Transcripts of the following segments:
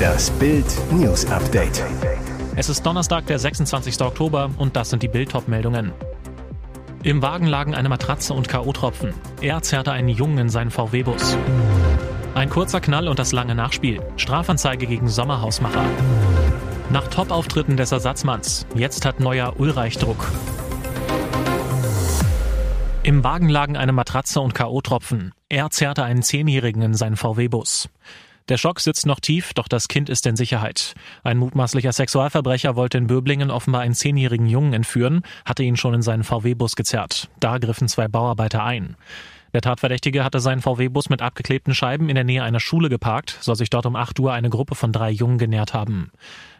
Das Bild News Update. Es ist Donnerstag, der 26. Oktober und das sind die Bild meldungen Im Wagen lagen eine Matratze und KO-Tropfen. Er zerrte einen Jungen in seinen VW-Bus. Ein kurzer Knall und das lange Nachspiel. Strafanzeige gegen Sommerhausmacher. Nach Top-Auftritten des Ersatzmanns. Jetzt hat neuer Ulreich Druck. Im Wagen lagen eine Matratze und K.O.-Tropfen. Er zerrte einen Zehnjährigen in seinen VW-Bus. Der Schock sitzt noch tief, doch das Kind ist in Sicherheit. Ein mutmaßlicher Sexualverbrecher wollte in Böblingen offenbar einen zehnjährigen Jungen entführen, hatte ihn schon in seinen VW-Bus gezerrt. Da griffen zwei Bauarbeiter ein. Der Tatverdächtige hatte seinen VW-Bus mit abgeklebten Scheiben in der Nähe einer Schule geparkt, soll sich dort um 8 Uhr eine Gruppe von drei Jungen genährt haben.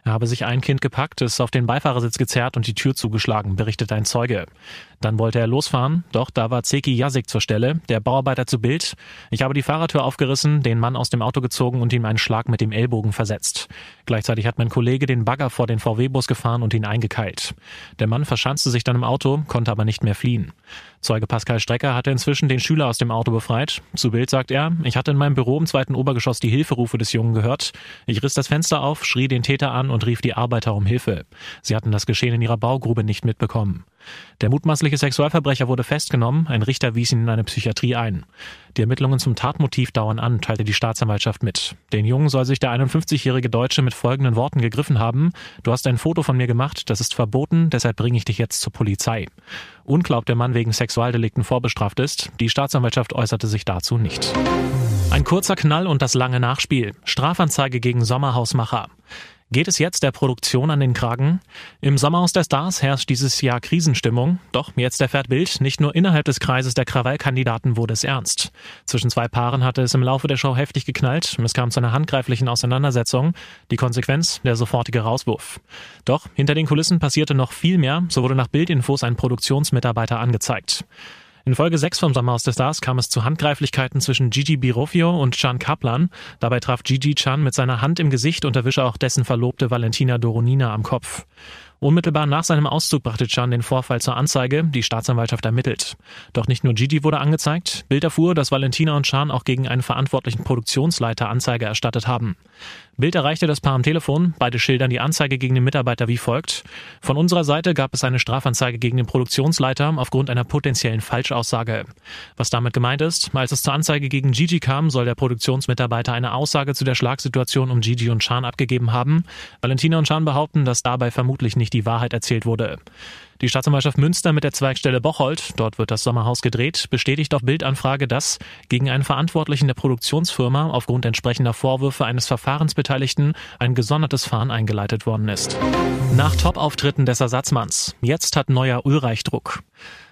Er habe sich ein Kind gepackt, es auf den Beifahrersitz gezerrt und die Tür zugeschlagen, berichtet ein Zeuge. Dann wollte er losfahren, doch da war Zeki Jasik zur Stelle, der Bauarbeiter zu Bild. Ich habe die Fahrertür aufgerissen, den Mann aus dem Auto gezogen und ihm einen Schlag mit dem Ellbogen versetzt. Gleichzeitig hat mein Kollege den Bagger vor den VW-Bus gefahren und ihn eingekeilt. Der Mann verschanzte sich dann im Auto, konnte aber nicht mehr fliehen. Zeuge Pascal Strecker hatte inzwischen den Schüler aus dem Auto befreit. Zu Bild sagt er, ich hatte in meinem Büro im zweiten Obergeschoss die Hilferufe des Jungen gehört. Ich riss das Fenster auf, schrie den Täter an und rief die Arbeiter um Hilfe. Sie hatten das Geschehen in ihrer Baugrube nicht mitbekommen. Der mutmaßliche Sexualverbrecher wurde festgenommen, ein Richter wies ihn in eine Psychiatrie ein. Die Ermittlungen zum Tatmotiv dauern an, teilte die Staatsanwaltschaft mit. Den Jungen soll sich der 51-jährige Deutsche mit folgenden Worten gegriffen haben. Du hast ein Foto von mir gemacht, das ist verboten, deshalb bringe ich dich jetzt zur Polizei. Unklar, ob der Mann wegen Sexualdelikten vorbestraft ist. Die Staatsanwaltschaft äußerte sich dazu nicht. Ein kurzer Knall und das lange Nachspiel. Strafanzeige gegen Sommerhausmacher. Geht es jetzt der Produktion an den Kragen? Im Sommerhaus der Stars herrscht dieses Jahr Krisenstimmung. Doch jetzt erfährt Bild, nicht nur innerhalb des Kreises der Krawallkandidaten wurde es ernst. Zwischen zwei Paaren hatte es im Laufe der Show heftig geknallt. Es kam zu einer handgreiflichen Auseinandersetzung. Die Konsequenz, der sofortige Rauswurf. Doch hinter den Kulissen passierte noch viel mehr. So wurde nach Bildinfos ein Produktionsmitarbeiter angezeigt. In Folge 6 vom Sommerhaus der Stars kam es zu Handgreiflichkeiten zwischen Gigi Birofio und Chan Kaplan. Dabei traf Gigi Chan mit seiner Hand im Gesicht und erwische auch dessen Verlobte Valentina Doronina am Kopf. Unmittelbar nach seinem Auszug brachte Chan den Vorfall zur Anzeige, die Staatsanwaltschaft ermittelt. Doch nicht nur Gigi wurde angezeigt, Bild erfuhr, dass Valentina und Chan auch gegen einen verantwortlichen Produktionsleiter Anzeige erstattet haben. Bild erreichte das Paar am Telefon, beide schildern die Anzeige gegen den Mitarbeiter wie folgt. Von unserer Seite gab es eine Strafanzeige gegen den Produktionsleiter aufgrund einer potenziellen Falschaussage. Was damit gemeint ist, als es zur Anzeige gegen Gigi kam, soll der Produktionsmitarbeiter eine Aussage zu der Schlagsituation um Gigi und Chan abgegeben haben. Valentina und Chan behaupten, dass dabei vermutlich nicht die Wahrheit erzählt wurde. Die Staatsanwaltschaft Münster mit der Zweigstelle Bocholt, dort wird das Sommerhaus gedreht, bestätigt auf Bildanfrage, dass gegen einen Verantwortlichen der Produktionsfirma aufgrund entsprechender Vorwürfe eines Verfahrensbeteiligten ein gesondertes Fahren eingeleitet worden ist. Nach Top-Auftritten des Ersatzmanns. Jetzt hat neuer Ulreich Druck.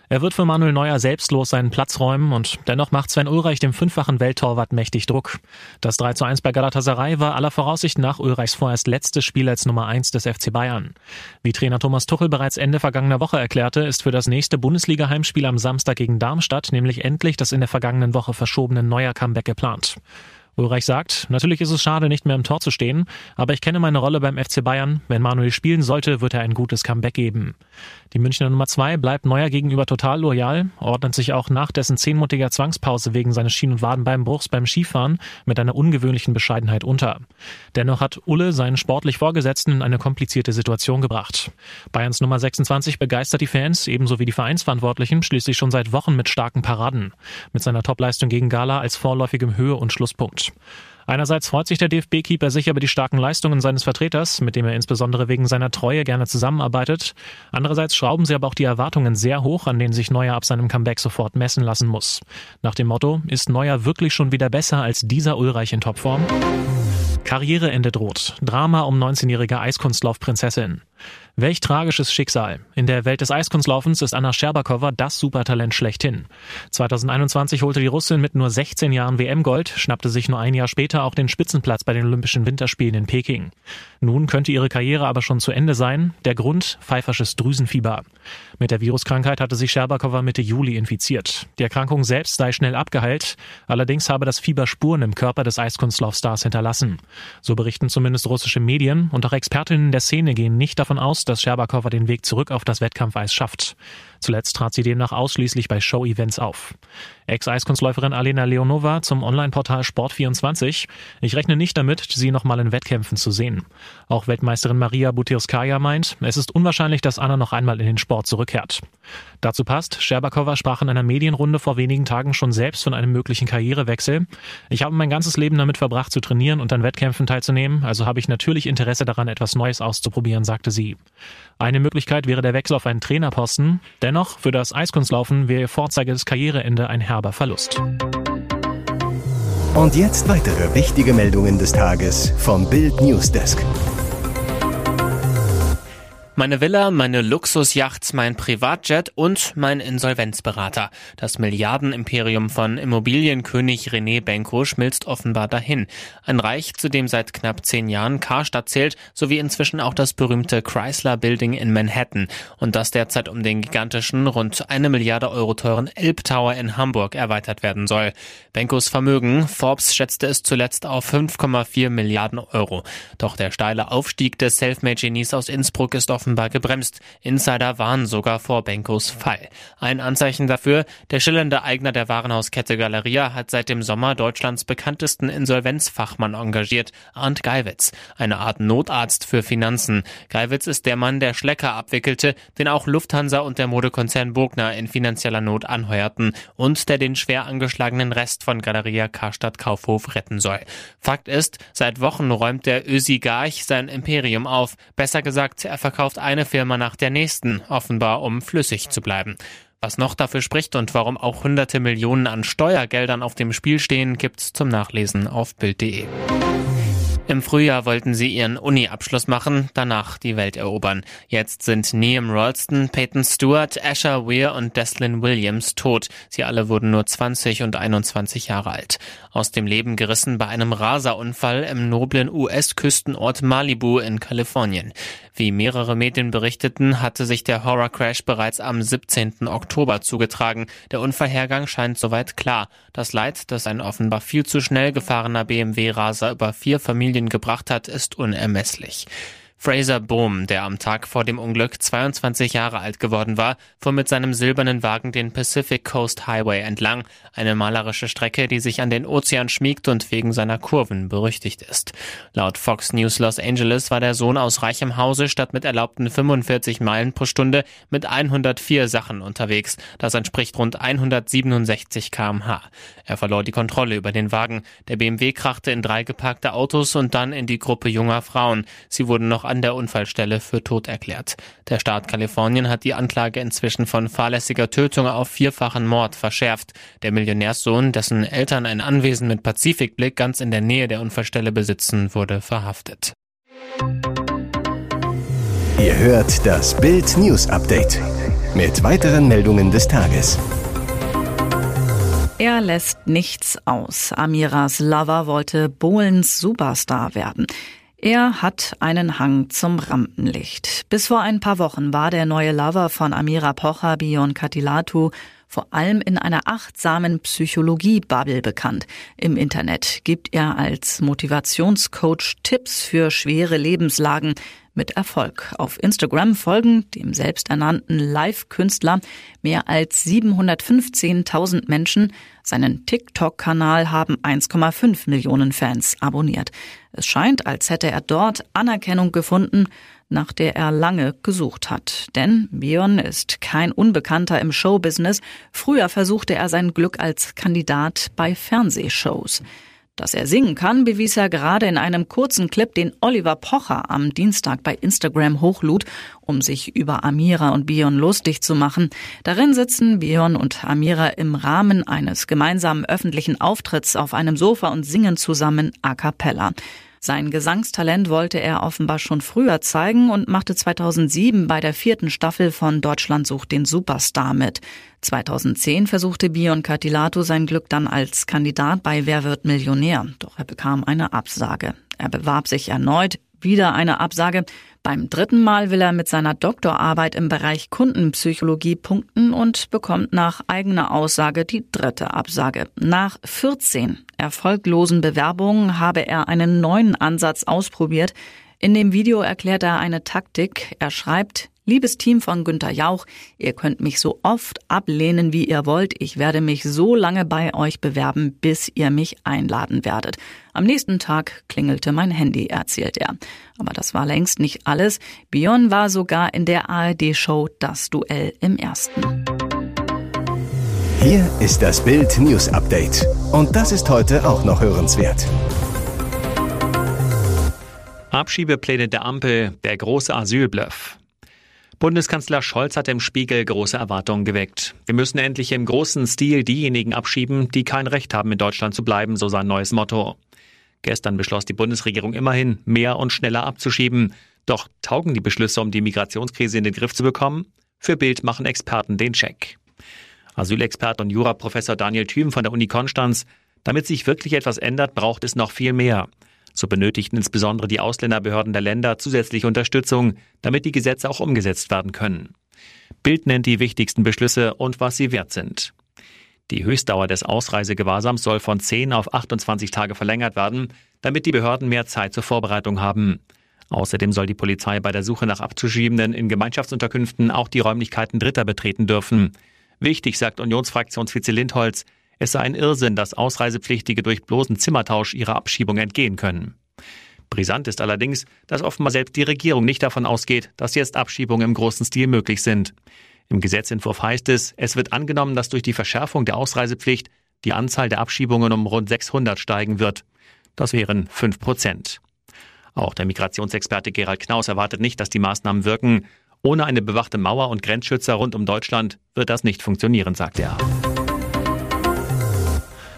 Er wird für Manuel Neuer selbstlos seinen Platz räumen und dennoch macht Sven Ulreich dem fünffachen Welttorwart mächtig Druck. Das 3 zu 1 bei Galatasaray war aller Voraussicht nach Ulreichs vorerst letztes Spiel als Nummer 1 des FC Bayern. Wie Trainer Thomas Tuchel bereits Ende vergangener Woche erklärte, ist für das nächste Bundesliga-Heimspiel am Samstag gegen Darmstadt nämlich endlich das in der vergangenen Woche verschobene Neuer Comeback geplant. Ulreich sagt, natürlich ist es schade, nicht mehr im Tor zu stehen, aber ich kenne meine Rolle beim FC Bayern. Wenn Manuel spielen sollte, wird er ein gutes Comeback geben. Die Münchner Nummer zwei bleibt Neuer gegenüber total loyal, ordnet sich auch nach dessen zehnmonatiger Zwangspause wegen seines Schien- und Wadenbeinbruchs beim Skifahren mit einer ungewöhnlichen Bescheidenheit unter. Dennoch hat Ulle seinen sportlich Vorgesetzten in eine komplizierte Situation gebracht. Bayerns Nummer 26 begeistert die Fans, ebenso wie die Vereinsverantwortlichen, schließlich schon seit Wochen mit starken Paraden. Mit seiner Topleistung gegen Gala als vorläufigem Höhe- und Schlusspunkt. Einerseits freut sich der DFB-Keeper sicher über die starken Leistungen seines Vertreters, mit dem er insbesondere wegen seiner Treue gerne zusammenarbeitet. Andererseits schrauben sie aber auch die Erwartungen sehr hoch, an denen sich Neuer ab seinem Comeback sofort messen lassen muss. Nach dem Motto, ist Neuer wirklich schon wieder besser als dieser Ulreich in Topform? Karriereende droht. Drama um 19-jährige Eiskunstlaufprinzessin. Welch tragisches Schicksal. In der Welt des Eiskunstlaufens ist Anna Scherbakowa das Supertalent schlechthin. 2021 holte die Russin mit nur 16 Jahren WM-Gold, schnappte sich nur ein Jahr später auch den Spitzenplatz bei den Olympischen Winterspielen in Peking. Nun könnte ihre Karriere aber schon zu Ende sein. Der Grund? pfeifersches Drüsenfieber. Mit der Viruskrankheit hatte sich Scherbakowa Mitte Juli infiziert. Die Erkrankung selbst sei schnell abgeheilt. Allerdings habe das Fieber Spuren im Körper des Eiskunstlaufstars hinterlassen. So berichten zumindest russische Medien und auch Expertinnen der Szene gehen nicht davon aus, dass Scherbakowa den Weg zurück auf das Wettkampfeis schafft. Zuletzt trat sie demnach ausschließlich bei Show-Events auf. Ex-Eiskunstläuferin Alena Leonova zum Online-Portal Sport24. Ich rechne nicht damit, sie nochmal in Wettkämpfen zu sehen. Auch Weltmeisterin Maria Butirskaya meint, es ist unwahrscheinlich, dass Anna noch einmal in den Sport zurückkehrt. Dazu passt, Scherbakowa sprach in einer Medienrunde vor wenigen Tagen schon selbst von einem möglichen Karrierewechsel. Ich habe mein ganzes Leben damit verbracht zu trainieren und an Wettkämpfen teilzunehmen, also habe ich natürlich Interesse daran, etwas Neues auszuprobieren, sagte sie. Eine Möglichkeit wäre der Wechsel auf einen Trainerposten. Dennoch, für das Eiskunstlaufen wäre ihr vorzeiges Karriereende ein herber Verlust. Und jetzt weitere wichtige Meldungen des Tages vom Bild Newsdesk. Meine Villa, meine Luxusjacht, mein Privatjet und mein Insolvenzberater. Das Milliardenimperium von Immobilienkönig René Benko schmilzt offenbar dahin. Ein Reich, zu dem seit knapp zehn Jahren Karstadt zählt, sowie inzwischen auch das berühmte Chrysler Building in Manhattan und das derzeit um den gigantischen, rund eine Milliarde Euro teuren Elb Tower in Hamburg erweitert werden soll. Benkos Vermögen, Forbes schätzte es zuletzt auf 5,4 Milliarden Euro. Doch der steile Aufstieg des Selfmade-Genies aus Innsbruck ist offenbar offenbar gebremst. Insider warnen sogar vor Benkos Fall. Ein Anzeichen dafür, der schillernde Eigner der Warenhauskette Galeria hat seit dem Sommer Deutschlands bekanntesten Insolvenzfachmann engagiert, Arndt Geiwitz, eine Art Notarzt für Finanzen. Geiwitz ist der Mann, der Schlecker abwickelte, den auch Lufthansa und der Modekonzern Burgner in finanzieller Not anheuerten und der den schwer angeschlagenen Rest von Galeria Karstadt Kaufhof retten soll. Fakt ist, seit Wochen räumt der Ösi-Garch sein Imperium auf. Besser gesagt, er verkauft kauft eine Firma nach der nächsten, offenbar um flüssig zu bleiben. Was noch dafür spricht und warum auch hunderte Millionen an Steuergeldern auf dem Spiel stehen, gibt's zum Nachlesen auf Bild.de. Im Frühjahr wollten sie ihren Uni-Abschluss machen, danach die Welt erobern. Jetzt sind Liam Ralston, Peyton Stewart, Asher Weir und Deslin Williams tot. Sie alle wurden nur 20 und 21 Jahre alt. Aus dem Leben gerissen bei einem Raserunfall im noblen US-Küstenort Malibu in Kalifornien. Wie mehrere Medien berichteten, hatte sich der Horror-Crash bereits am 17. Oktober zugetragen. Der Unfallhergang scheint soweit klar. Das Leid, das ein offenbar viel zu schnell gefahrener BMW-Raser über vier Familien Familien gebracht hat, ist unermesslich. Fraser Bohm, der am Tag vor dem Unglück 22 Jahre alt geworden war, fuhr mit seinem silbernen Wagen den Pacific Coast Highway entlang, eine malerische Strecke, die sich an den Ozean schmiegt und wegen seiner Kurven berüchtigt ist. Laut Fox News Los Angeles war der Sohn aus reichem Hause statt mit erlaubten 45 Meilen pro Stunde mit 104 Sachen unterwegs. Das entspricht rund 167 kmh. Er verlor die Kontrolle über den Wagen. Der BMW krachte in drei geparkte Autos und dann in die Gruppe junger Frauen. Sie wurden noch an der Unfallstelle für tot erklärt. Der Staat Kalifornien hat die Anklage inzwischen von fahrlässiger Tötung auf vierfachen Mord verschärft. Der Millionärssohn, dessen Eltern ein Anwesen mit Pazifikblick ganz in der Nähe der Unfallstelle besitzen, wurde verhaftet. Ihr hört das Bild News Update mit weiteren Meldungen des Tages. Er lässt nichts aus. Amiras Lover wollte Bohlens Superstar werden. Er hat einen Hang zum Rampenlicht. Bis vor ein paar Wochen war der neue Lover von Amira Pocher, Bion Katilatu, vor allem in einer achtsamen Psychologie-Bubble bekannt. Im Internet gibt er als Motivationscoach Tipps für schwere Lebenslagen mit Erfolg. Auf Instagram folgen dem selbsternannten Live-Künstler mehr als 715.000 Menschen. Seinen TikTok-Kanal haben 1,5 Millionen Fans abonniert. Es scheint, als hätte er dort Anerkennung gefunden, nach der er lange gesucht hat. Denn Bion ist kein Unbekannter im Showbusiness. Früher versuchte er sein Glück als Kandidat bei Fernsehshows. Dass er singen kann, bewies er gerade in einem kurzen Clip, den Oliver Pocher am Dienstag bei Instagram hochlud, um sich über Amira und Bion lustig zu machen. Darin sitzen Bion und Amira im Rahmen eines gemeinsamen öffentlichen Auftritts auf einem Sofa und singen zusammen a cappella. Sein Gesangstalent wollte er offenbar schon früher zeigen und machte 2007 bei der vierten Staffel von Deutschland sucht den Superstar mit. 2010 versuchte Bion Catilato sein Glück dann als Kandidat bei Wer wird Millionär, doch er bekam eine Absage. Er bewarb sich erneut, wieder eine Absage. Beim dritten Mal will er mit seiner Doktorarbeit im Bereich Kundenpsychologie punkten und bekommt nach eigener Aussage die dritte Absage. Nach 14 erfolglosen Bewerbungen habe er einen neuen Ansatz ausprobiert. In dem Video erklärt er eine Taktik. Er schreibt, Liebes Team von Günter Jauch, ihr könnt mich so oft ablehnen, wie ihr wollt. Ich werde mich so lange bei euch bewerben, bis ihr mich einladen werdet. Am nächsten Tag klingelte mein Handy, erzählt er. Aber das war längst nicht alles. Bion war sogar in der ARD-Show Das Duell im Ersten. Hier ist das Bild News Update. Und das ist heute auch noch hörenswert. Abschiebepläne der Ampel, der große Asylbluff. Bundeskanzler Scholz hat im Spiegel große Erwartungen geweckt. Wir müssen endlich im großen Stil diejenigen abschieben, die kein Recht haben, in Deutschland zu bleiben, so sein neues Motto. Gestern beschloss die Bundesregierung immerhin, mehr und schneller abzuschieben. Doch taugen die Beschlüsse, um die Migrationskrise in den Griff zu bekommen? Für Bild machen Experten den Check. Asylexpert und Juraprofessor Daniel Thüm von der Uni Konstanz. Damit sich wirklich etwas ändert, braucht es noch viel mehr. So benötigten insbesondere die Ausländerbehörden der Länder zusätzliche Unterstützung, damit die Gesetze auch umgesetzt werden können. Bild nennt die wichtigsten Beschlüsse und was sie wert sind. Die Höchstdauer des Ausreisegewahrsams soll von 10 auf 28 Tage verlängert werden, damit die Behörden mehr Zeit zur Vorbereitung haben. Außerdem soll die Polizei bei der Suche nach Abzuschiebenden in Gemeinschaftsunterkünften auch die Räumlichkeiten Dritter betreten dürfen. Wichtig, sagt Unionsfraktionsvize Lindholz, es sei ein Irrsinn, dass Ausreisepflichtige durch bloßen Zimmertausch ihrer Abschiebung entgehen können. Brisant ist allerdings, dass offenbar selbst die Regierung nicht davon ausgeht, dass jetzt Abschiebungen im großen Stil möglich sind. Im Gesetzentwurf heißt es, es wird angenommen, dass durch die Verschärfung der Ausreisepflicht die Anzahl der Abschiebungen um rund 600 steigen wird. Das wären 5 Prozent. Auch der Migrationsexperte Gerald Knaus erwartet nicht, dass die Maßnahmen wirken. Ohne eine bewachte Mauer und Grenzschützer rund um Deutschland wird das nicht funktionieren, sagt er.